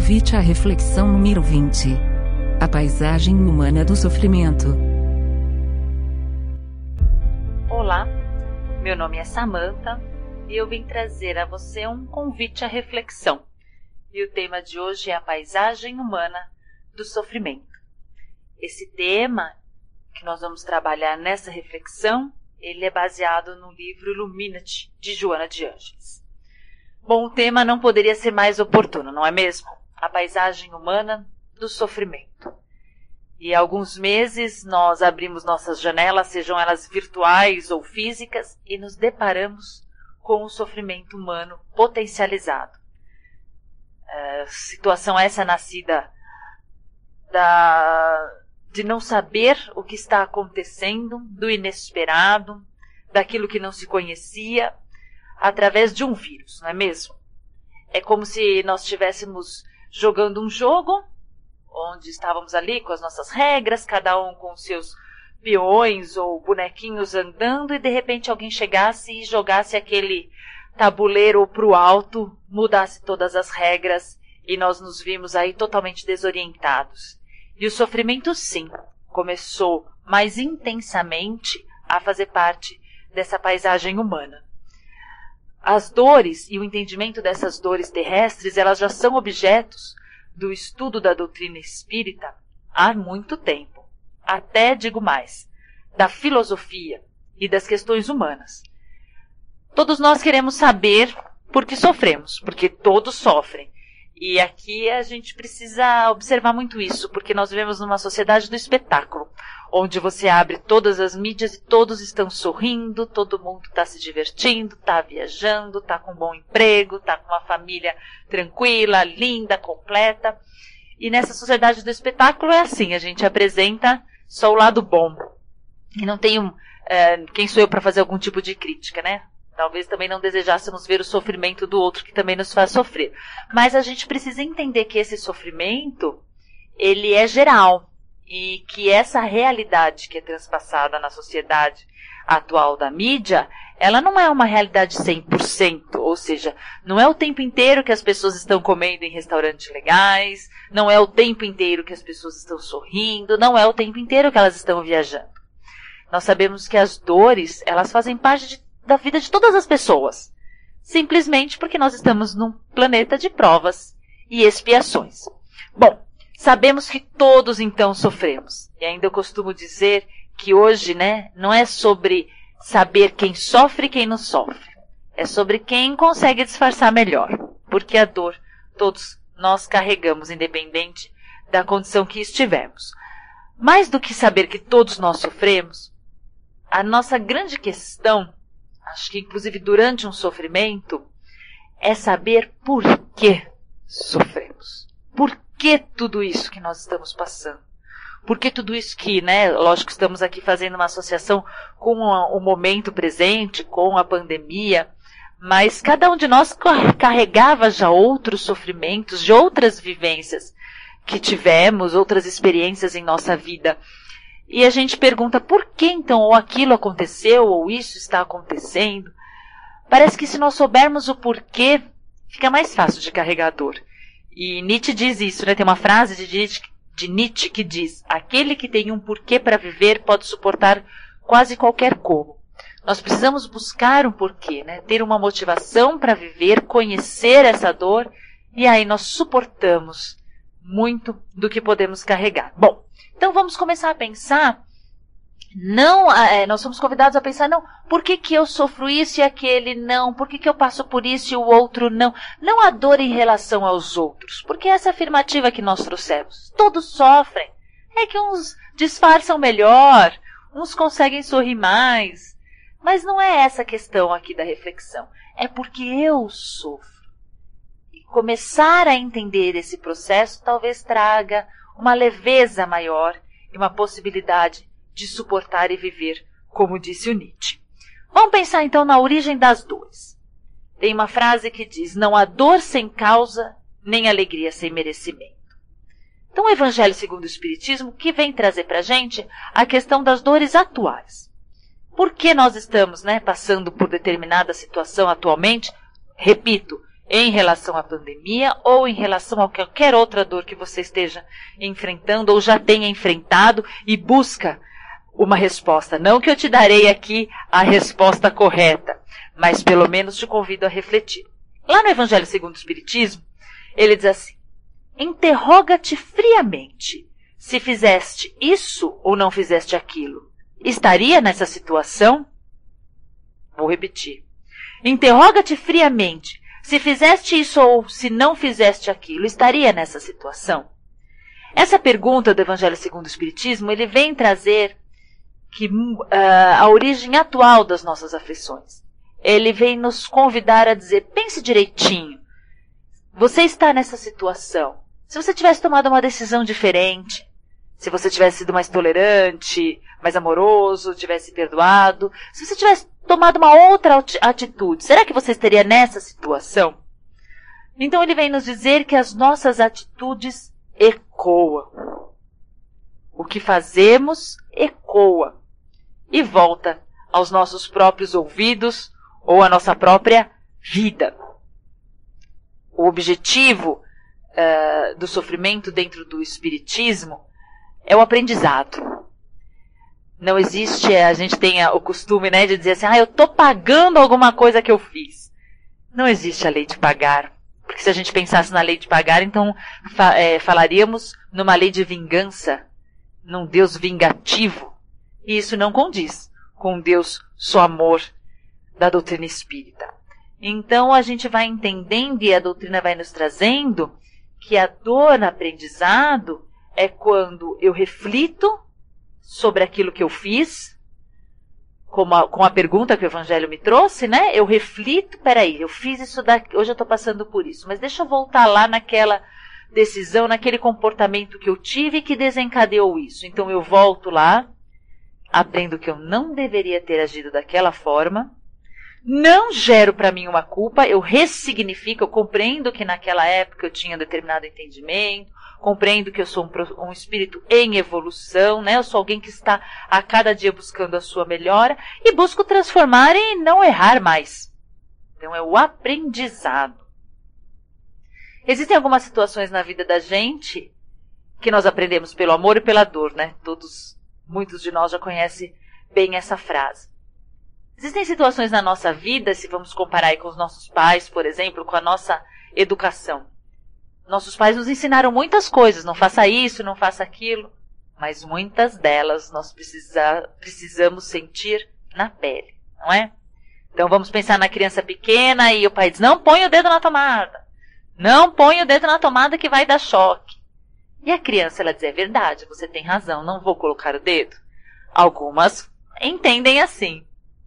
Convite à reflexão número 20. A paisagem humana do sofrimento. Olá, meu nome é Samantha e eu vim trazer a você um convite à reflexão. E o tema de hoje é a paisagem humana do sofrimento. Esse tema que nós vamos trabalhar nessa reflexão, ele é baseado no livro Illuminati de Joana de Ângeles. Bom, o tema não poderia ser mais oportuno, não é mesmo? A paisagem humana do sofrimento. E há alguns meses nós abrimos nossas janelas, sejam elas virtuais ou físicas, e nos deparamos com o sofrimento humano potencializado. É, situação essa nascida da, de não saber o que está acontecendo, do inesperado, daquilo que não se conhecia, através de um vírus, não é mesmo? É como se nós estivéssemos jogando um jogo onde estávamos ali com as nossas regras, cada um com seus peões ou bonequinhos andando e de repente alguém chegasse e jogasse aquele tabuleiro para o alto, mudasse todas as regras e nós nos vimos aí totalmente desorientados. E o sofrimento, sim, começou mais intensamente a fazer parte dessa paisagem humana as dores e o entendimento dessas dores terrestres, elas já são objetos do estudo da doutrina espírita há muito tempo. Até digo mais, da filosofia e das questões humanas. Todos nós queremos saber por que sofremos, porque todos sofrem. E aqui a gente precisa observar muito isso, porque nós vivemos numa sociedade do espetáculo, onde você abre todas as mídias e todos estão sorrindo, todo mundo está se divertindo, está viajando, está com um bom emprego, está com uma família tranquila, linda, completa. E nessa sociedade do espetáculo é assim, a gente apresenta só o lado bom. E não tenho é, quem sou eu para fazer algum tipo de crítica, né? Talvez também não desejássemos ver o sofrimento do outro que também nos faz sofrer. Mas a gente precisa entender que esse sofrimento, ele é geral e que essa realidade que é transpassada na sociedade atual da mídia, ela não é uma realidade 100%, ou seja, não é o tempo inteiro que as pessoas estão comendo em restaurantes legais, não é o tempo inteiro que as pessoas estão sorrindo, não é o tempo inteiro que elas estão viajando. Nós sabemos que as dores, elas fazem parte de, da vida de todas as pessoas, simplesmente porque nós estamos num planeta de provas e expiações. Bom, Sabemos que todos então sofremos. E ainda eu costumo dizer que hoje, né, não é sobre saber quem sofre e quem não sofre. É sobre quem consegue disfarçar melhor. Porque a dor todos nós carregamos, independente da condição que estivermos. Mais do que saber que todos nós sofremos, a nossa grande questão, acho que inclusive durante um sofrimento, é saber por que sofremos. Por que tudo isso que nós estamos passando? Por que tudo isso que, né, lógico, estamos aqui fazendo uma associação com o momento presente, com a pandemia, mas cada um de nós carregava já outros sofrimentos, de outras vivências que tivemos, outras experiências em nossa vida. E a gente pergunta por que então ou aquilo aconteceu ou isso está acontecendo. Parece que se nós soubermos o porquê, fica mais fácil de carregar a dor. E Nietzsche diz isso, né? Tem uma frase de Nietzsche, de Nietzsche que diz: aquele que tem um porquê para viver pode suportar quase qualquer como. Nós precisamos buscar um porquê, né? Ter uma motivação para viver, conhecer essa dor e aí nós suportamos muito do que podemos carregar. Bom, então vamos começar a pensar não, é, nós somos convidados a pensar, não, por que, que eu sofro isso e aquele não? Por que, que eu passo por isso e o outro não? Não a dor em relação aos outros, porque essa afirmativa que nós trouxemos. Todos sofrem. É que uns disfarçam melhor, uns conseguem sorrir mais. Mas não é essa a questão aqui da reflexão. É porque eu sofro. E começar a entender esse processo talvez traga uma leveza maior e uma possibilidade de suportar e viver, como disse o Nietzsche. Vamos pensar então na origem das dores. Tem uma frase que diz: Não há dor sem causa, nem alegria sem merecimento. Então, o Evangelho segundo o Espiritismo que vem trazer para a gente a questão das dores atuais. Por que nós estamos né, passando por determinada situação atualmente? Repito, em relação à pandemia ou em relação a qualquer outra dor que você esteja enfrentando ou já tenha enfrentado e busca uma resposta. Não que eu te darei aqui a resposta correta, mas pelo menos te convido a refletir. Lá no Evangelho segundo o Espiritismo, ele diz assim: Interroga-te friamente se fizeste isso ou não fizeste aquilo. Estaria nessa situação? Vou repetir. Interroga-te friamente se fizeste isso ou se não fizeste aquilo. Estaria nessa situação? Essa pergunta do Evangelho segundo o Espiritismo, ele vem trazer que uh, a origem atual das nossas aflições. Ele vem nos convidar a dizer: pense direitinho. Você está nessa situação. Se você tivesse tomado uma decisão diferente, se você tivesse sido mais tolerante, mais amoroso, tivesse perdoado, se você tivesse tomado uma outra atitude, será que você estaria nessa situação? Então ele vem nos dizer que as nossas atitudes ecoam. O que fazemos ecoa e volta aos nossos próprios ouvidos ou à nossa própria vida. O objetivo uh, do sofrimento dentro do Espiritismo é o aprendizado. Não existe, a gente tem o costume né, de dizer assim, ah, eu estou pagando alguma coisa que eu fiz. Não existe a lei de pagar. Porque se a gente pensasse na lei de pagar, então fa é, falaríamos numa lei de vingança, num Deus vingativo. E isso não condiz com Deus só amor da doutrina espírita. Então a gente vai entendendo e a doutrina vai nos trazendo que a dor no aprendizado é quando eu reflito sobre aquilo que eu fiz, como a, com a pergunta que o Evangelho me trouxe, né? Eu reflito, peraí, eu fiz isso daqui, hoje eu estou passando por isso, mas deixa eu voltar lá naquela decisão, naquele comportamento que eu tive que desencadeou isso. Então eu volto lá, aprendo que eu não deveria ter agido daquela forma, não gero para mim uma culpa, eu ressignifico, eu compreendo que naquela época eu tinha determinado entendimento, compreendo que eu sou um, um, espírito em evolução, né? Eu sou alguém que está a cada dia buscando a sua melhora e busco transformar e não errar mais. Então é o aprendizado. Existem algumas situações na vida da gente que nós aprendemos pelo amor e pela dor, né? Todos, muitos de nós já conhecem bem essa frase. Existem situações na nossa vida, se vamos comparar com os nossos pais, por exemplo, com a nossa educação. Nossos pais nos ensinaram muitas coisas, não faça isso, não faça aquilo, mas muitas delas nós precisa, precisamos sentir na pele, não é? Então vamos pensar na criança pequena e o pai diz: não põe o dedo na tomada, não põe o dedo na tomada que vai dar choque. E a criança ela diz: é verdade, você tem razão, não vou colocar o dedo. Algumas entendem assim,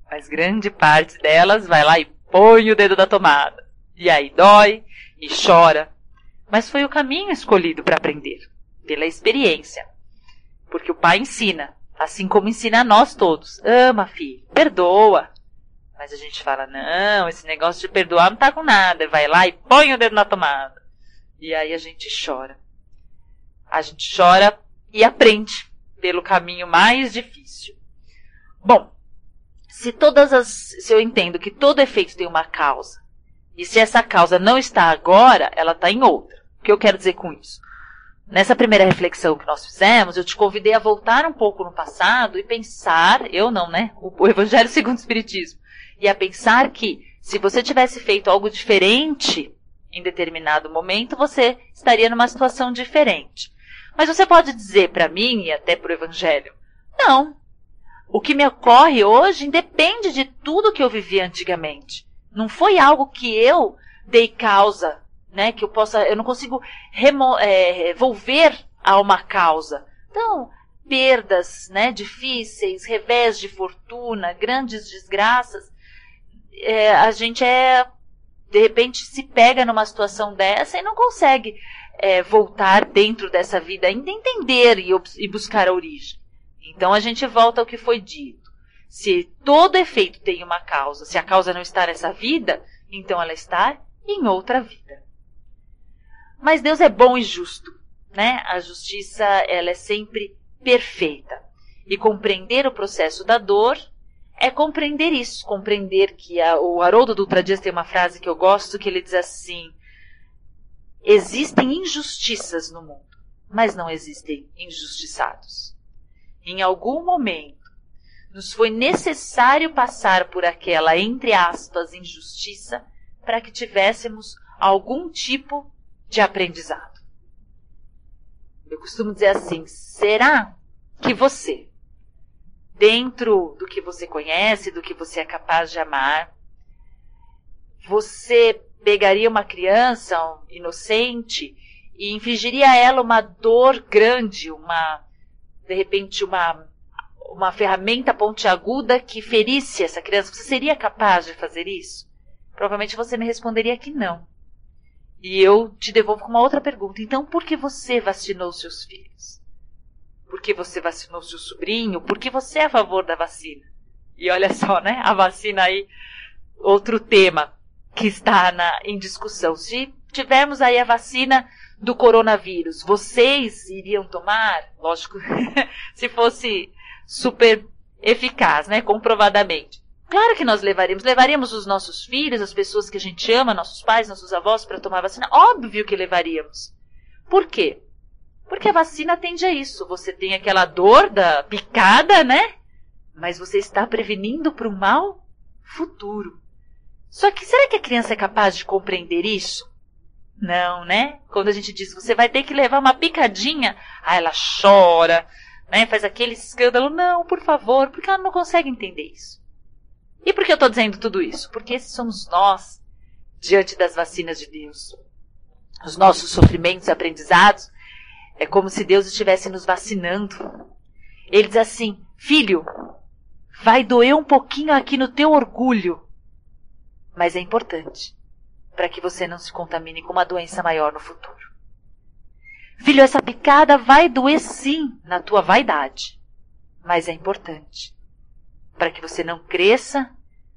mas grande parte delas vai lá e põe o dedo da tomada. E aí dói e chora. Mas foi o caminho escolhido para aprender, pela experiência. Porque o pai ensina, assim como ensina a nós todos. Ama, filho, perdoa. Mas a gente fala, não, esse negócio de perdoar não tá com nada. Vai lá e põe o dedo na tomada. E aí a gente chora. A gente chora e aprende pelo caminho mais difícil. Bom, se todas as, se eu entendo que todo efeito tem uma causa, e se essa causa não está agora, ela está em outra. O que eu quero dizer com isso? Nessa primeira reflexão que nós fizemos, eu te convidei a voltar um pouco no passado e pensar, eu não, né? O, Evangelho segundo o Espiritismo. E a pensar que se você tivesse feito algo diferente em determinado momento, você estaria numa situação diferente. Mas você pode dizer para mim e até para o Evangelho, não, o que me ocorre hoje independe de tudo que eu vivi antigamente. Não foi algo que eu dei causa, né? Que eu possa, eu não consigo remo, é, volver a uma causa. Então, perdas, né? Difíceis, revés de fortuna, grandes desgraças. É, a gente é, de repente, se pega numa situação dessa e não consegue é, voltar dentro dessa vida, ainda entender e, e buscar a origem. Então a gente volta ao que foi dito. Se todo efeito tem uma causa, se a causa não está nessa vida, então ela está em outra vida. Mas Deus é bom e justo, né? A justiça, ela é sempre perfeita. E compreender o processo da dor é compreender isso, compreender que a, o Haroldo Dutra Dias tem uma frase que eu gosto, que ele diz assim: existem injustiças no mundo, mas não existem injustiçados. Em algum momento, nos foi necessário passar por aquela, entre aspas, injustiça para que tivéssemos algum tipo de aprendizado. Eu costumo dizer assim: será que você, dentro do que você conhece, do que você é capaz de amar, você pegaria uma criança um inocente e infligiria a ela uma dor grande, uma de repente uma uma ferramenta pontiaguda que ferisse essa criança? Você seria capaz de fazer isso? Provavelmente você me responderia que não. E eu te devolvo com uma outra pergunta. Então, por que você vacinou seus filhos? Por que você vacinou seu sobrinho? Por que você é a favor da vacina? E olha só, né? A vacina aí, outro tema que está na, em discussão. Se tivermos aí a vacina do coronavírus, vocês iriam tomar? Lógico, se fosse super eficaz, né? Comprovadamente. Claro que nós levaríamos. Levaríamos os nossos filhos, as pessoas que a gente ama, nossos pais, nossos avós para tomar vacina. Óbvio que levaríamos. Por quê? Porque a vacina tende a isso. Você tem aquela dor da picada, né? Mas você está prevenindo para o mal futuro. Só que será que a criança é capaz de compreender isso? Não, né? Quando a gente diz você vai ter que levar uma picadinha, aí ela chora, né? Faz aquele escândalo. Não, por favor, porque ela não consegue entender isso. E por que eu estou dizendo tudo isso? Porque esses somos nós diante das vacinas de Deus. Os nossos sofrimentos aprendizados é como se Deus estivesse nos vacinando. Ele diz assim: Filho, vai doer um pouquinho aqui no teu orgulho, mas é importante para que você não se contamine com uma doença maior no futuro. Filho, essa picada vai doer sim na tua vaidade, mas é importante para que você não cresça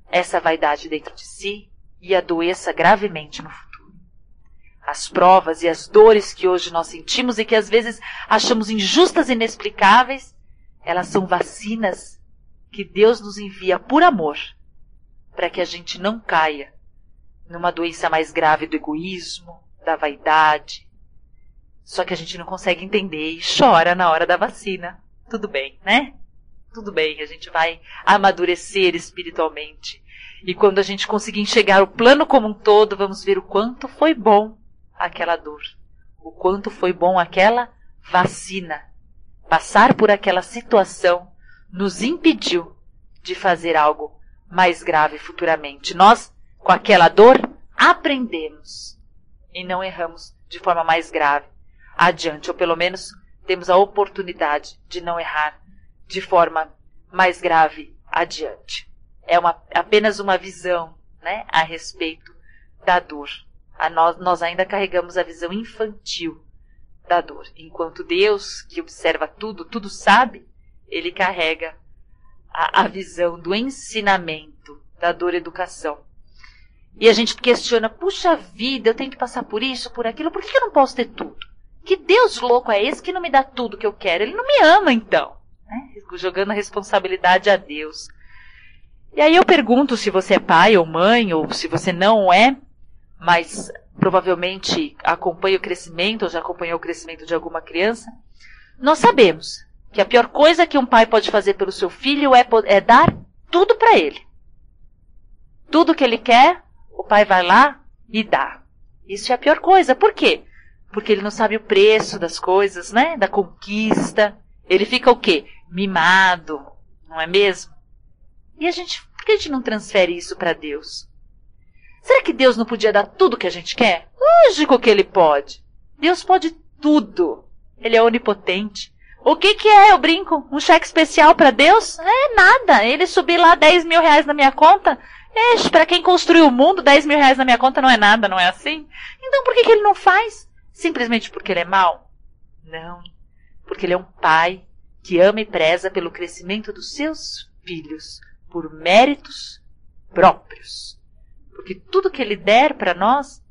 essa vaidade dentro de si e adoeça gravemente no futuro. As provas e as dores que hoje nós sentimos e que às vezes achamos injustas e inexplicáveis, elas são vacinas que Deus nos envia por amor, para que a gente não caia numa doença mais grave do egoísmo, da vaidade, só que a gente não consegue entender e chora na hora da vacina. Tudo bem, né? Tudo bem, a gente vai amadurecer espiritualmente. E quando a gente conseguir enxergar o plano como um todo, vamos ver o quanto foi bom aquela dor. O quanto foi bom aquela vacina. Passar por aquela situação nos impediu de fazer algo mais grave futuramente. Nós, com aquela dor, aprendemos e não erramos de forma mais grave adiante, ou pelo menos temos a oportunidade de não errar de forma mais grave adiante. É uma, apenas uma visão né, a respeito da dor. A nós, nós ainda carregamos a visão infantil da dor, enquanto Deus, que observa tudo, tudo sabe, ele carrega a, a visão do ensinamento, da dor educação. E a gente questiona, puxa vida, eu tenho que passar por isso, por aquilo, por que eu não posso ter tudo? Que Deus louco é esse que não me dá tudo que eu quero? Ele não me ama, então. Né? Jogando a responsabilidade a Deus. E aí eu pergunto se você é pai ou mãe, ou se você não é, mas provavelmente acompanha o crescimento, ou já acompanhou o crescimento de alguma criança. Nós sabemos que a pior coisa que um pai pode fazer pelo seu filho é, é dar tudo para ele. Tudo que ele quer, o pai vai lá e dá. Isso é a pior coisa. Por quê? porque ele não sabe o preço das coisas, né? Da conquista. Ele fica o quê? Mimado, não é mesmo? E a gente, por que a gente não transfere isso para Deus? Será que Deus não podia dar tudo que a gente quer? Lógico que ele pode. Deus pode tudo. Ele é onipotente. O que que é, eu brinco? Um cheque especial para Deus? É nada. Ele subir lá 10 mil reais na minha conta? É, para quem construiu o mundo, 10 mil reais na minha conta não é nada, não é assim? Então por que, que ele não faz? Simplesmente porque ele é mau? Não. Porque ele é um pai que ama e preza pelo crescimento dos seus filhos por méritos próprios. Porque tudo que ele der para nós,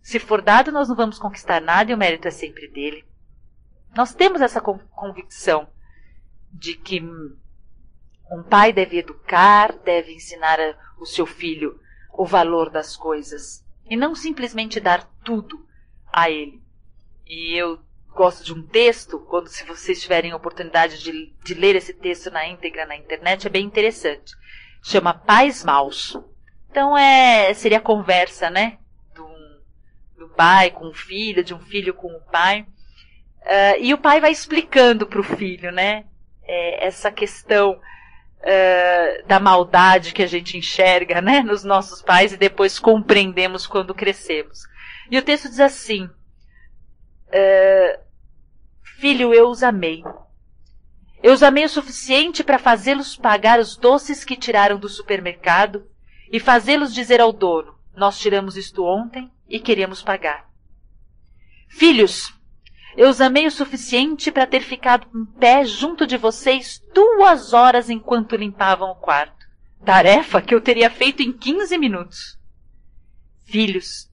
se for dado, nós não vamos conquistar nada e o mérito é sempre dele. Nós temos essa convicção de que Um pai deve educar, deve ensinar o seu filho o valor das coisas e não simplesmente dar tudo a ele. E eu gosto de um texto, quando se vocês tiverem oportunidade de, de ler esse texto na íntegra na internet, é bem interessante. Chama Pais Maus. Então é seria a conversa, né? Do, do pai com o filho, de um filho com o pai. Uh, e o pai vai explicando para o filho, né? É, essa questão uh, da maldade que a gente enxerga, né? Nos nossos pais e depois compreendemos quando crescemos. E o texto diz assim: uh, Filho, eu os amei. Eu os amei o suficiente para fazê-los pagar os doces que tiraram do supermercado e fazê-los dizer ao dono: Nós tiramos isto ontem e queremos pagar. Filhos, eu os amei o suficiente para ter ficado em pé junto de vocês duas horas enquanto limpavam o quarto. Tarefa que eu teria feito em 15 minutos. Filhos,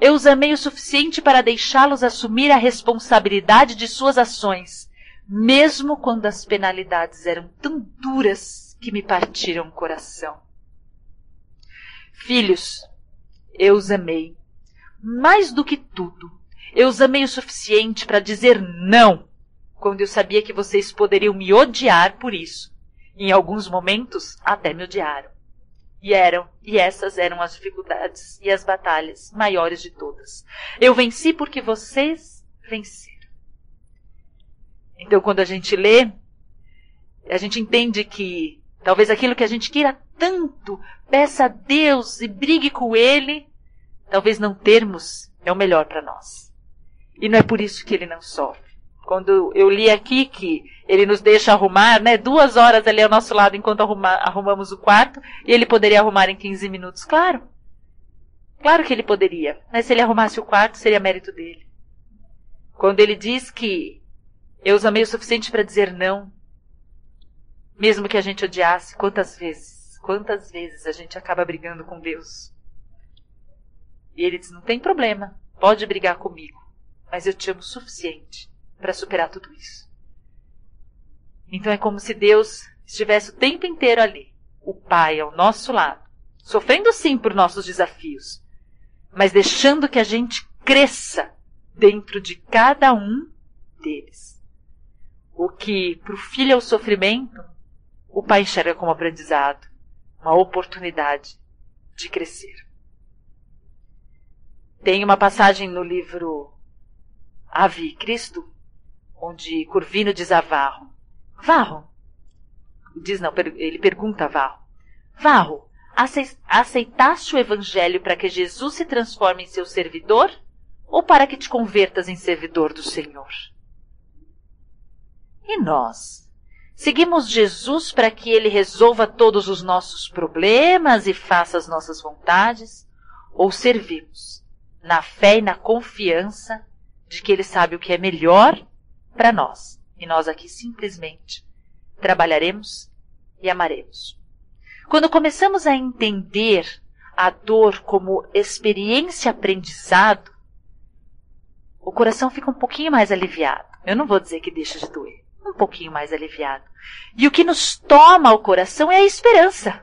eu os amei o suficiente para deixá-los assumir a responsabilidade de suas ações, mesmo quando as penalidades eram tão duras que me partiram o coração. Filhos, eu os amei. Mais do que tudo, eu os amei o suficiente para dizer não, quando eu sabia que vocês poderiam me odiar por isso. Em alguns momentos, até me odiaram. E eram, e essas eram as dificuldades e as batalhas maiores de todas. Eu venci porque vocês venceram. Então, quando a gente lê, a gente entende que talvez aquilo que a gente queira tanto, peça a Deus e brigue com Ele, talvez não termos é o melhor para nós. E não é por isso que ele não sofre. Quando eu li aqui que ele nos deixa arrumar, né, duas horas ali ao nosso lado enquanto arruma, arrumamos o quarto, e ele poderia arrumar em 15 minutos. Claro. Claro que ele poderia. Mas se ele arrumasse o quarto, seria mérito dele. Quando ele diz que eu os amei o suficiente para dizer não, mesmo que a gente odiasse, quantas vezes, quantas vezes a gente acaba brigando com Deus? E ele diz: não tem problema, pode brigar comigo, mas eu te amo o suficiente para superar tudo isso. Então é como se Deus estivesse o tempo inteiro ali, o Pai ao nosso lado, sofrendo sim por nossos desafios, mas deixando que a gente cresça dentro de cada um deles. O que para o filho é o sofrimento, o pai enxerga como aprendizado, uma oportunidade de crescer. Tem uma passagem no livro Ave Cristo, onde Curvino diz a Varro: Varro, diz não, ele pergunta a Varro: Varro, aceitaste o evangelho para que Jesus se transforme em seu servidor ou para que te convertas em servidor do Senhor? E nós? Seguimos Jesus para que ele resolva todos os nossos problemas e faça as nossas vontades? Ou servimos na fé e na confiança de que ele sabe o que é melhor para nós? E nós aqui simplesmente trabalharemos e amaremos. Quando começamos a entender a dor como experiência aprendizado, o coração fica um pouquinho mais aliviado. Eu não vou dizer que deixa de doer um pouquinho mais aliviado. E o que nos toma o coração é a esperança.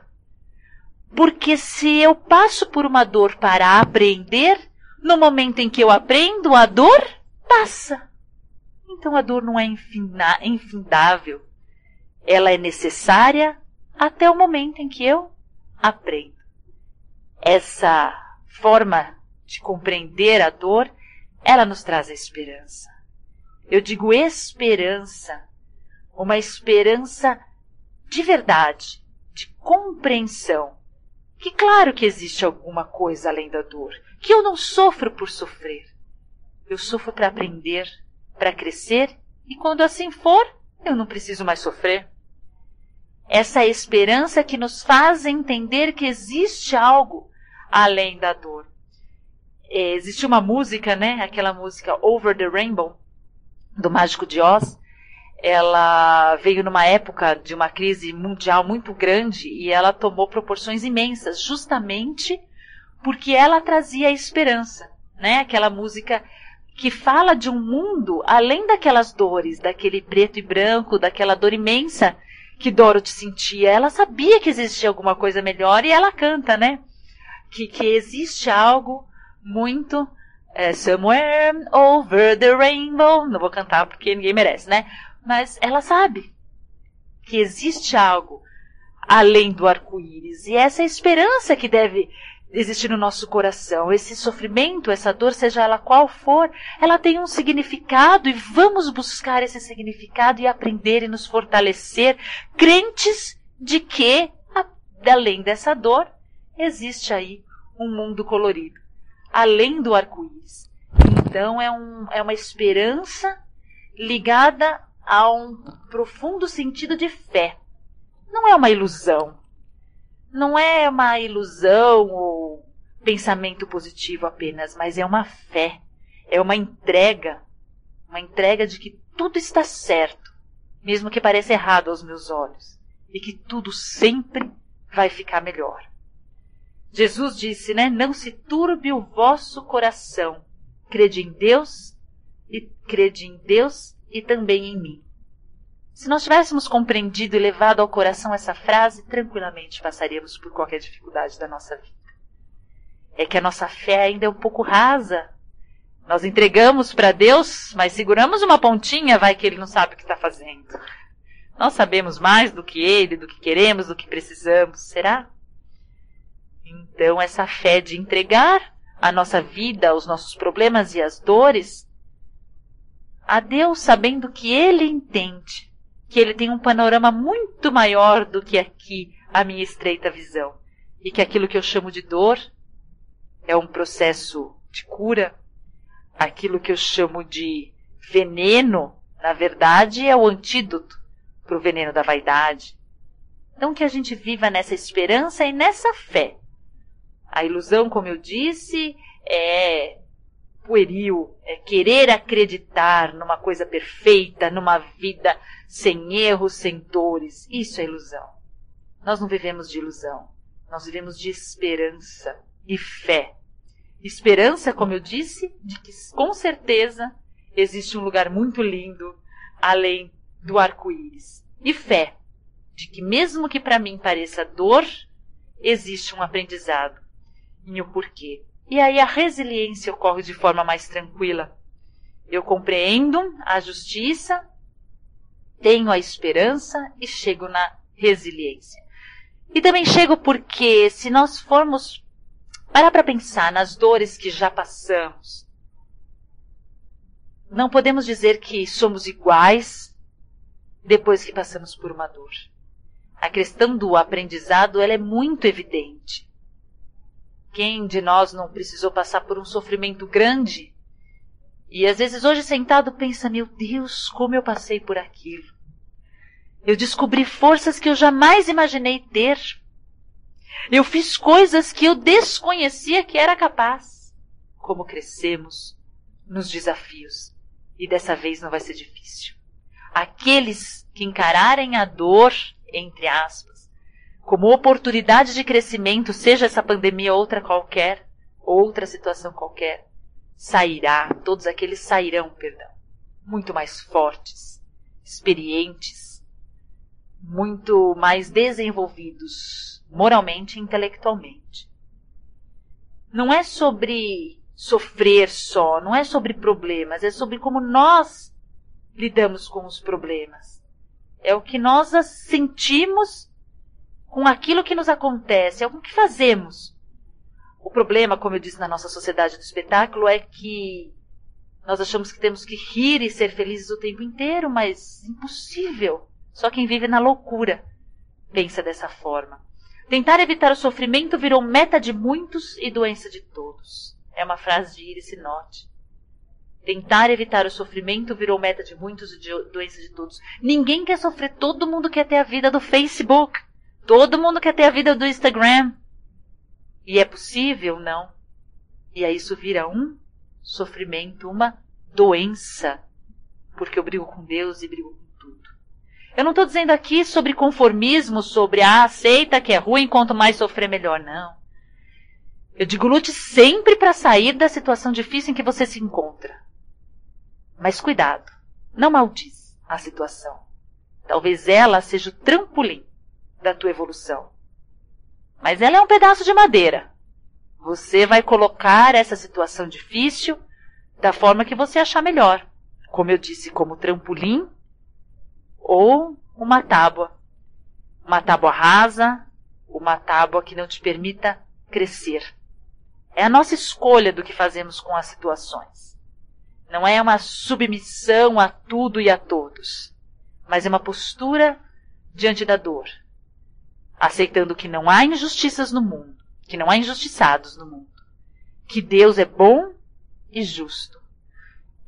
Porque se eu passo por uma dor para aprender, no momento em que eu aprendo, a dor passa. Então a dor não é infindável. Ela é necessária até o momento em que eu aprendo. Essa forma de compreender a dor, ela nos traz a esperança. Eu digo esperança uma esperança de verdade, de compreensão. Que claro que existe alguma coisa além da dor, que eu não sofro por sofrer. Eu sofro para aprender, para crescer, e quando assim for, eu não preciso mais sofrer. Essa esperança que nos faz entender que existe algo além da dor. É, existe uma música, né? Aquela música Over the Rainbow, do Mágico de Oz, ela veio numa época de uma crise mundial muito grande e ela tomou proporções imensas, justamente porque ela trazia esperança, né? Aquela música que fala de um mundo além daquelas dores, daquele preto e branco, daquela dor imensa que Dorothy sentia. Ela sabia que existia alguma coisa melhor e ela canta, né? Que, que existe algo muito é, somewhere over the rainbow. Não vou cantar porque ninguém merece, né? Mas ela sabe que existe algo além do arco-íris. E essa é a esperança que deve existir no nosso coração. Esse sofrimento, essa dor, seja ela qual for, ela tem um significado e vamos buscar esse significado e aprender e nos fortalecer, crentes de que, além dessa dor, existe aí um mundo colorido, além do arco-íris. Então é, um, é uma esperança ligada a um profundo sentido de fé. Não é uma ilusão. Não é uma ilusão ou pensamento positivo apenas, mas é uma fé. É uma entrega. Uma entrega de que tudo está certo, mesmo que pareça errado aos meus olhos, e que tudo sempre vai ficar melhor. Jesus disse, né? Não se turbe o vosso coração. Crede em Deus e crede em Deus e também em mim. Se nós tivéssemos compreendido e levado ao coração essa frase, tranquilamente passaríamos por qualquer dificuldade da nossa vida. É que a nossa fé ainda é um pouco rasa. Nós entregamos para Deus, mas seguramos uma pontinha, vai que Ele não sabe o que está fazendo. Nós sabemos mais do que Ele, do que queremos, do que precisamos, será? Então, essa fé de entregar a nossa vida, os nossos problemas e as dores a Deus, sabendo que Ele entende, que Ele tem um panorama muito maior do que aqui a minha estreita visão, e que aquilo que eu chamo de dor é um processo de cura, aquilo que eu chamo de veneno, na verdade, é o antídoto para o veneno da vaidade. Então, que a gente viva nessa esperança e nessa fé. A ilusão, como eu disse, é pueril, é querer acreditar numa coisa perfeita, numa vida sem erros, sem dores. Isso é ilusão. Nós não vivemos de ilusão. Nós vivemos de esperança e fé. Esperança, como eu disse, de que com certeza existe um lugar muito lindo além do arco-íris. E fé, de que mesmo que para mim pareça dor, existe um aprendizado em o porquê. E aí a resiliência ocorre de forma mais tranquila. Eu compreendo a justiça, tenho a esperança e chego na resiliência. E também chego porque se nós formos parar para pensar nas dores que já passamos, não podemos dizer que somos iguais depois que passamos por uma dor. A questão do aprendizado ela é muito evidente. Quem de nós não precisou passar por um sofrimento grande? E às vezes hoje sentado pensa, meu Deus, como eu passei por aquilo. Eu descobri forças que eu jamais imaginei ter. Eu fiz coisas que eu desconhecia que era capaz. Como crescemos nos desafios. E dessa vez não vai ser difícil. Aqueles que encararem a dor, entre aspas, como oportunidade de crescimento, seja essa pandemia outra qualquer, outra situação qualquer, sairá, todos aqueles sairão, perdão, muito mais fortes, experientes, muito mais desenvolvidos moralmente e intelectualmente. Não é sobre sofrer só, não é sobre problemas, é sobre como nós lidamos com os problemas. É o que nós sentimos com aquilo que nos acontece, é o que fazemos. O problema, como eu disse na nossa sociedade do espetáculo, é que nós achamos que temos que rir e ser felizes o tempo inteiro, mas impossível. Só quem vive na loucura pensa dessa forma. Tentar evitar o sofrimento virou meta de muitos e doença de todos. É uma frase de Iris Sinote. Tentar evitar o sofrimento virou meta de muitos e doença de todos. Ninguém quer sofrer, todo mundo quer ter a vida do Facebook. Todo mundo quer ter a vida do Instagram. E é possível? Não. E aí isso vira um sofrimento, uma doença. Porque eu brigo com Deus e brigo com. Eu não estou dizendo aqui sobre conformismo, sobre ah, aceita que é ruim, quanto mais sofrer, melhor. Não. Eu digo lute sempre para sair da situação difícil em que você se encontra. Mas cuidado, não maldiz a situação Talvez ela seja o trampolim da tua evolução. Mas ela é um pedaço de madeira. Você vai colocar essa situação difícil da forma que você achar melhor. Como eu disse, como trampolim ou uma tábua. Uma tábua rasa, uma tábua que não te permita crescer. É a nossa escolha do que fazemos com as situações. Não é uma submissão a tudo e a todos, mas é uma postura diante da dor, aceitando que não há injustiças no mundo, que não há injustiçados no mundo, que Deus é bom e justo,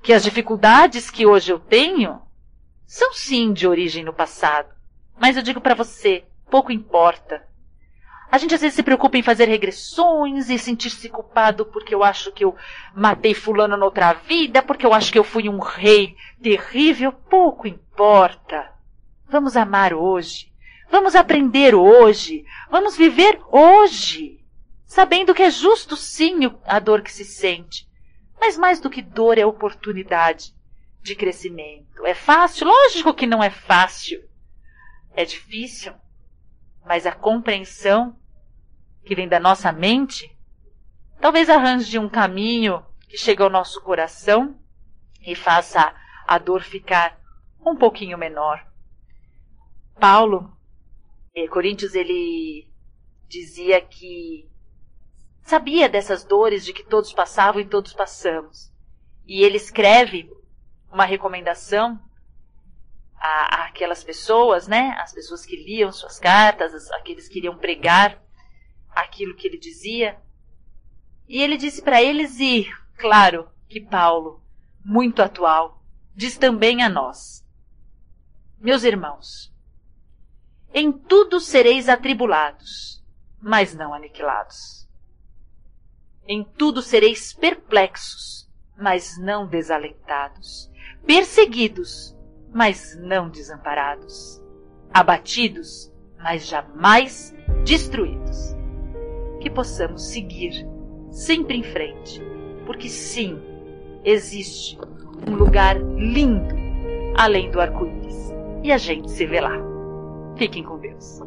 que as dificuldades que hoje eu tenho são sim de origem no passado, mas eu digo para você, pouco importa. A gente às vezes se preocupa em fazer regressões e sentir-se culpado porque eu acho que eu matei fulano noutra vida, porque eu acho que eu fui um rei terrível. Pouco importa. Vamos amar hoje. Vamos aprender hoje. Vamos viver hoje. Sabendo que é justo sim a dor que se sente. Mas mais do que dor é oportunidade de crescimento. É fácil? Lógico que não é fácil. É difícil. Mas a compreensão que vem da nossa mente, talvez arranje um caminho que chegue ao nosso coração e faça a dor ficar um pouquinho menor. Paulo, em Coríntios, ele dizia que sabia dessas dores de que todos passavam e todos passamos. E ele escreve uma recomendação a, aquelas pessoas, né? As pessoas que liam suas cartas, aqueles que iriam pregar aquilo que ele dizia. E ele disse para eles, e claro que Paulo, muito atual, diz também a nós: Meus irmãos, em tudo sereis atribulados, mas não aniquilados. Em tudo sereis perplexos, mas não desalentados, perseguidos, mas não desamparados, abatidos, mas jamais destruídos que possamos seguir sempre em frente, porque sim, existe um lugar lindo além do arco-íris e a gente se vê lá. Fiquem com Deus.